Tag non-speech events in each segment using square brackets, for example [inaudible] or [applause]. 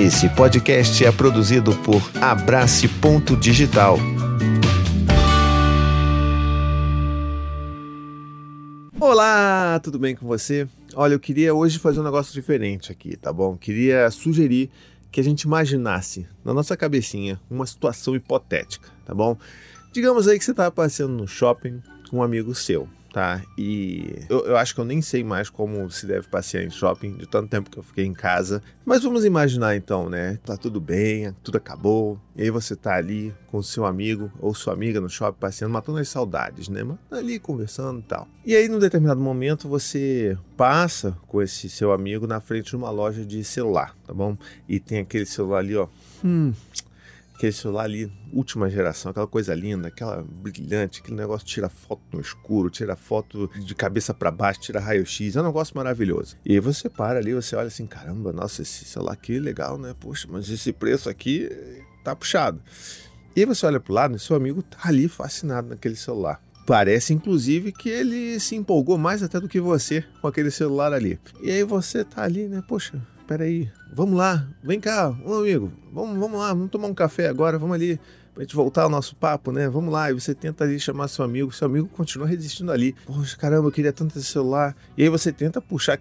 Esse podcast é produzido por Abrace Ponto Digital. Olá, tudo bem com você? Olha, eu queria hoje fazer um negócio diferente aqui, tá bom? Queria sugerir que a gente imaginasse na nossa cabecinha uma situação hipotética, tá bom? Digamos aí que você estava passeando no shopping com um amigo seu, tá? E eu, eu, acho que eu nem sei mais como se deve passear em shopping, de tanto tempo que eu fiquei em casa. Mas vamos imaginar então, né? Tá tudo bem, tudo acabou. E aí você tá ali com seu amigo ou sua amiga no shopping passeando, matando as saudades, né? Mas ali conversando e tal. E aí, num determinado momento, você passa com esse seu amigo na frente de uma loja de celular, tá bom? E tem aquele celular ali, ó. Hum, aquele celular ali, última geração, aquela coisa linda, aquela brilhante, aquele negócio tira foto no escuro, tira foto de cabeça para baixo, tira raio-x, é um negócio maravilhoso. E você para ali, você olha assim, caramba, nossa, esse celular aqui é legal, né? Poxa, mas esse preço aqui tá puxado. E aí você olha pro lado e seu amigo tá ali fascinado naquele celular. Parece, inclusive, que ele se empolgou mais até do que você com aquele celular ali. E aí você tá ali, né? Poxa, peraí, vamos lá, vem cá, um amigo, vamos, vamos lá, vamos tomar um café agora, vamos ali, pra gente voltar ao nosso papo, né? Vamos lá. E você tenta ali chamar seu amigo, seu amigo continua resistindo ali. Poxa, caramba, eu queria tanto esse celular. E aí você tenta puxar,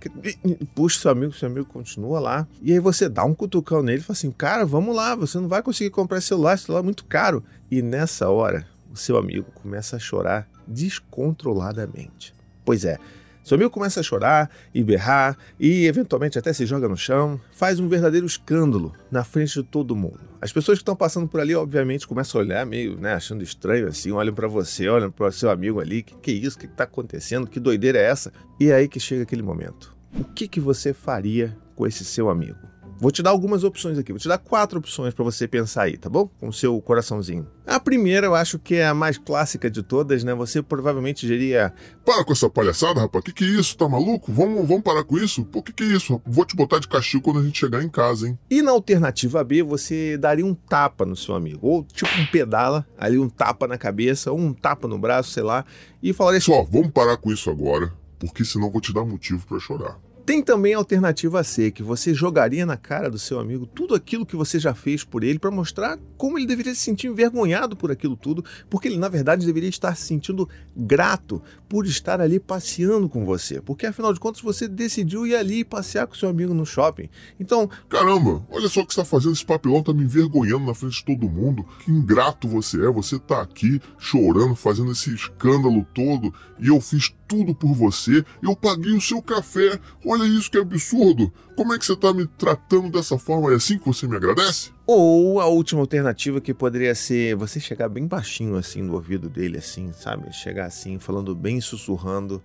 puxa seu amigo, seu amigo continua lá. E aí você dá um cutucão nele e fala assim: cara, vamos lá, você não vai conseguir comprar esse celular, esse celular é muito caro. E nessa hora, o seu amigo começa a chorar descontroladamente. Pois é, seu amigo começa a chorar e berrar e eventualmente até se joga no chão, faz um verdadeiro escândalo na frente de todo mundo. As pessoas que estão passando por ali, obviamente, começam a olhar meio, né, achando estranho assim, olham para você, olham para o seu amigo ali, que que é isso, que está acontecendo, que doideira é essa? E é aí que chega aquele momento. O que que você faria com esse seu amigo? Vou te dar algumas opções aqui, vou te dar quatro opções para você pensar aí, tá bom? Com o seu coraçãozinho. A primeira, eu acho que é a mais clássica de todas, né? Você provavelmente diria: Para com essa palhaçada, rapaz. Que que é isso? Tá maluco? Vamos, vamos parar com isso? Pô, que que é isso? Vou te botar de castigo quando a gente chegar em casa, hein? E na alternativa B, você daria um tapa no seu amigo. Ou tipo um pedala, ali um tapa na cabeça, ou um tapa no braço, sei lá, e falaria assim: Só, vamos parar com isso agora, porque senão vou te dar motivo para chorar. Tem também a alternativa C, que você jogaria na cara do seu amigo tudo aquilo que você já fez por ele para mostrar como ele deveria se sentir envergonhado por aquilo tudo, porque ele na verdade deveria estar se sentindo grato por estar ali passeando com você, porque afinal de contas você decidiu ir ali passear com seu amigo no shopping. Então, caramba, olha só o que está fazendo esse papelão, tá me envergonhando na frente de todo mundo. Que ingrato você é, você tá aqui chorando, fazendo esse escândalo todo, e eu fiz tudo por você, eu paguei o seu café. Olha isso que absurdo. Como é que você está me tratando dessa forma? É assim que você me agradece? Ou a última alternativa que poderia ser você chegar bem baixinho assim no ouvido dele, assim, sabe? Chegar assim, falando bem sussurrando,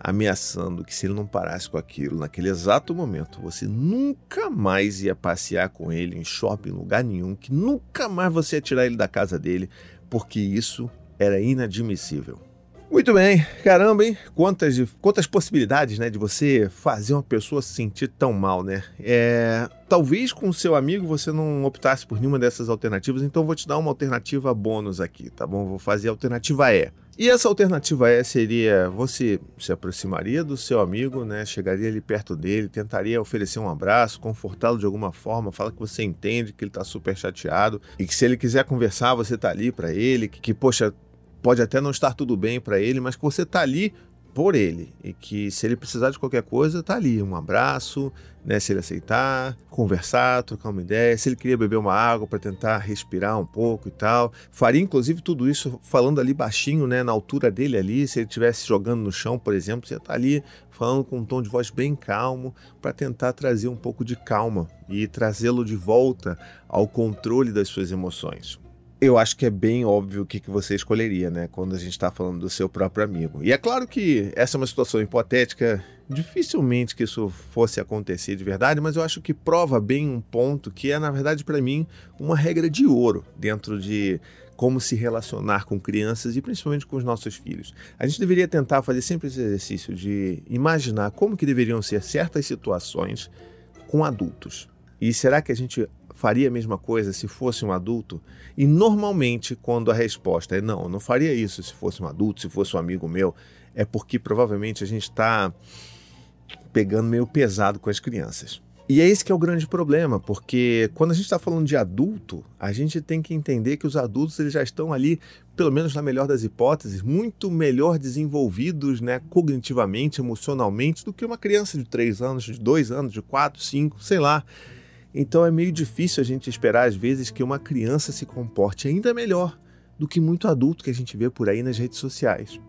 ameaçando que se ele não parasse com aquilo naquele exato momento, você nunca mais ia passear com ele em shopping, em lugar nenhum, que nunca mais você ia tirar ele da casa dele, porque isso era inadmissível. Muito bem, caramba, hein? Quantas, quantas possibilidades, né, de você fazer uma pessoa se sentir tão mal, né? É, talvez com o seu amigo você não optasse por nenhuma dessas alternativas, então vou te dar uma alternativa bônus aqui, tá bom? Vou fazer a alternativa E. E essa alternativa E seria: você se aproximaria do seu amigo, né? Chegaria ali perto dele, tentaria oferecer um abraço, confortá-lo de alguma forma, fala que você entende que ele tá super chateado e que se ele quiser conversar, você tá ali para ele, que, que, poxa, pode até não estar tudo bem para ele, mas que você está ali por ele. E que se ele precisar de qualquer coisa, está ali, um abraço, né, se ele aceitar, conversar, trocar uma ideia, se ele queria beber uma água para tentar respirar um pouco e tal. Faria inclusive tudo isso falando ali baixinho, né, na altura dele ali, se ele estivesse jogando no chão, por exemplo, você está ali falando com um tom de voz bem calmo para tentar trazer um pouco de calma e trazê-lo de volta ao controle das suas emoções eu acho que é bem óbvio o que, que você escolheria, né? Quando a gente está falando do seu próprio amigo. E é claro que essa é uma situação hipotética, dificilmente que isso fosse acontecer de verdade, mas eu acho que prova bem um ponto que é, na verdade, para mim, uma regra de ouro dentro de como se relacionar com crianças e principalmente com os nossos filhos. A gente deveria tentar fazer sempre esse exercício de imaginar como que deveriam ser certas situações com adultos. E será que a gente faria a mesma coisa se fosse um adulto? E normalmente, quando a resposta é não, eu não faria isso se fosse um adulto, se fosse um amigo meu, é porque provavelmente a gente está pegando meio pesado com as crianças. E é esse que é o grande problema, porque quando a gente está falando de adulto, a gente tem que entender que os adultos eles já estão ali, pelo menos na melhor das hipóteses, muito melhor desenvolvidos né, cognitivamente, emocionalmente, do que uma criança de 3 anos, de 2 anos, de 4, 5, sei lá. Então é meio difícil a gente esperar, às vezes, que uma criança se comporte ainda melhor do que muito adulto que a gente vê por aí nas redes sociais.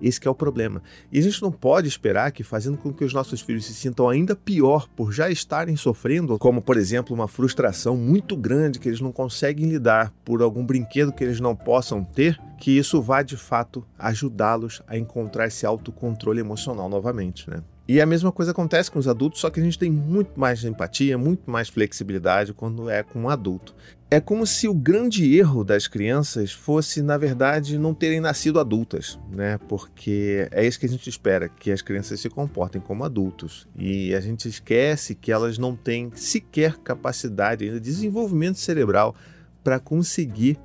Esse é o problema. E a gente não pode esperar que, fazendo com que os nossos filhos se sintam ainda pior por já estarem sofrendo, como por exemplo uma frustração muito grande que eles não conseguem lidar por algum brinquedo que eles não possam ter, que isso vá de fato ajudá-los a encontrar esse autocontrole emocional novamente, né? E a mesma coisa acontece com os adultos, só que a gente tem muito mais empatia, muito mais flexibilidade quando é com um adulto. É como se o grande erro das crianças fosse, na verdade, não terem nascido adultas, né? Porque é isso que a gente espera, que as crianças se comportem como adultos. E a gente esquece que elas não têm sequer capacidade ainda de desenvolvimento cerebral para conseguir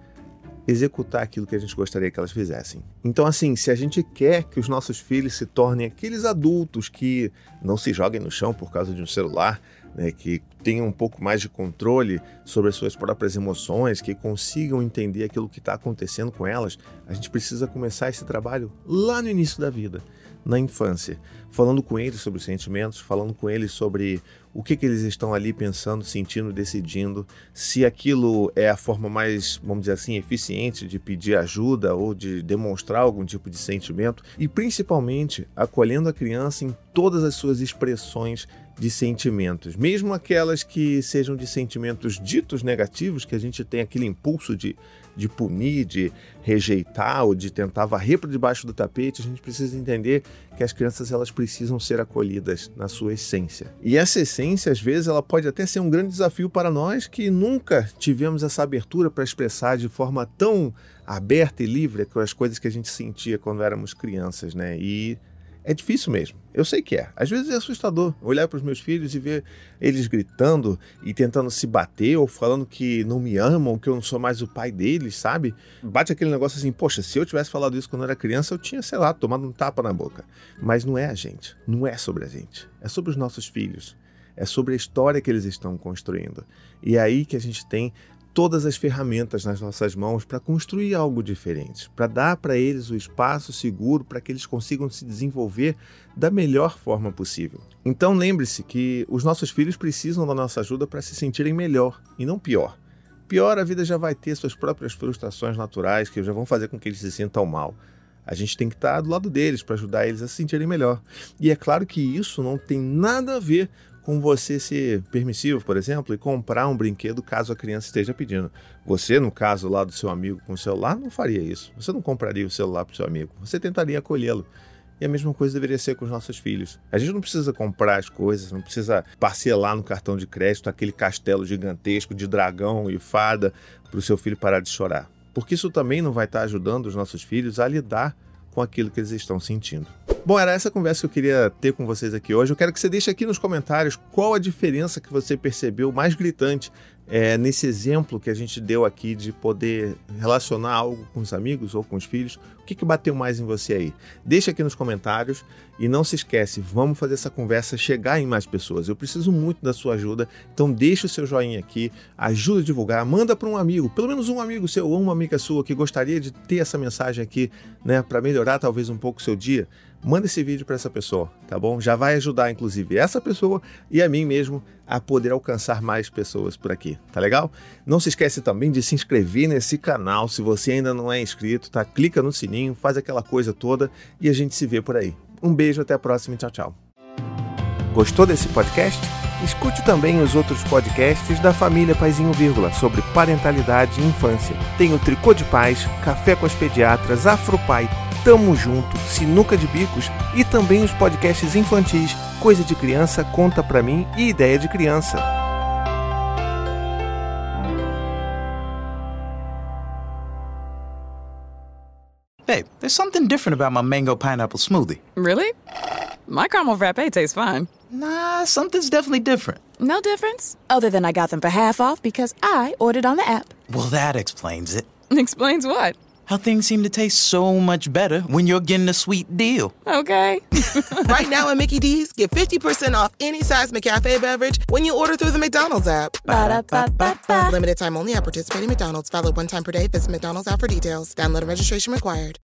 executar aquilo que a gente gostaria que elas fizessem. Então, assim, se a gente quer que os nossos filhos se tornem aqueles adultos que não se joguem no chão por causa de um celular, né, que tenham um pouco mais de controle sobre as suas próprias emoções, que consigam entender aquilo que está acontecendo com elas, a gente precisa começar esse trabalho lá no início da vida na infância, falando com eles sobre os sentimentos, falando com eles sobre o que, que eles estão ali pensando, sentindo, decidindo, se aquilo é a forma mais, vamos dizer assim, eficiente de pedir ajuda ou de demonstrar algum tipo de sentimento? E principalmente acolhendo a criança em todas as suas expressões de sentimentos, mesmo aquelas que sejam de sentimentos ditos negativos, que a gente tem aquele impulso de, de punir, de rejeitar ou de tentar varrer para debaixo do tapete, a gente precisa entender que as crianças elas precisam ser acolhidas na sua essência. E essa essência, às vezes, ela pode até ser um grande desafio para nós que nunca tivemos essa abertura para expressar de forma tão aberta e livre as coisas que a gente sentia quando éramos crianças, né? E é difícil mesmo. Eu sei que é. Às vezes é assustador olhar para os meus filhos e ver eles gritando e tentando se bater ou falando que não me amam, que eu não sou mais o pai deles, sabe? Bate aquele negócio assim, poxa, se eu tivesse falado isso quando era criança, eu tinha, sei lá, tomado um tapa na boca. Mas não é a gente. Não é sobre a gente. É sobre os nossos filhos. É sobre a história que eles estão construindo. E é aí que a gente tem todas as ferramentas nas nossas mãos para construir algo diferente, para dar para eles o espaço seguro para que eles consigam se desenvolver da melhor forma possível. Então lembre-se que os nossos filhos precisam da nossa ajuda para se sentirem melhor e não pior. Pior, a vida já vai ter suas próprias frustrações naturais que já vão fazer com que eles se sintam mal. A gente tem que estar do lado deles para ajudar eles a se sentirem melhor. E é claro que isso não tem nada a ver com você ser permissivo, por exemplo, e comprar um brinquedo caso a criança esteja pedindo. Você, no caso lá do seu amigo com o celular, não faria isso. Você não compraria o celular para o seu amigo. Você tentaria acolhê-lo. E a mesma coisa deveria ser com os nossos filhos. A gente não precisa comprar as coisas, não precisa parcelar no cartão de crédito aquele castelo gigantesco de dragão e fada para o seu filho parar de chorar. Porque isso também não vai estar ajudando os nossos filhos a lidar com aquilo que eles estão sentindo. Bom, era essa conversa que eu queria ter com vocês aqui hoje. Eu quero que você deixe aqui nos comentários qual a diferença que você percebeu mais gritante é, nesse exemplo que a gente deu aqui de poder relacionar algo com os amigos ou com os filhos. O que, que bateu mais em você aí? Deixa aqui nos comentários e não se esquece, vamos fazer essa conversa chegar em mais pessoas. Eu preciso muito da sua ajuda, então deixa o seu joinha aqui, ajuda a divulgar, manda para um amigo, pelo menos um amigo seu ou uma amiga sua que gostaria de ter essa mensagem aqui, né, para melhorar talvez um pouco o seu dia manda esse vídeo para essa pessoa, tá bom? Já vai ajudar, inclusive, essa pessoa e a mim mesmo a poder alcançar mais pessoas por aqui, tá legal? Não se esquece também de se inscrever nesse canal, se você ainda não é inscrito, tá? Clica no sininho, faz aquela coisa toda e a gente se vê por aí. Um beijo, até a próxima e tchau, tchau. Gostou desse podcast? Escute também os outros podcasts da família Paizinho Vírgula sobre parentalidade e infância. Tem o Tricô de Paz, Café com as Pediatras, Afropai, Tamo Junto, Sinuca de Bicos e também os podcasts infantis Coisa de Criança, Conta Pra Mim e Ideia de Criança. Hey, there's something different about my mango pineapple smoothie. Really? My caramel frappe tastes fine. Nah, something's definitely different. No difference? Other than I got them for half off because I ordered on the app. Well, that explains it. [laughs] Explains what? How things seem to taste so much better when you're getting a sweet deal. Okay. [laughs] right now at Mickey D's, get 50% off any size McCafe beverage when you order through the McDonald's app. Ba-da-ba-ba-ba. Limited time only at participating McDonald's. Valid one time per day. Visit McDonald's app for details. Download and registration required.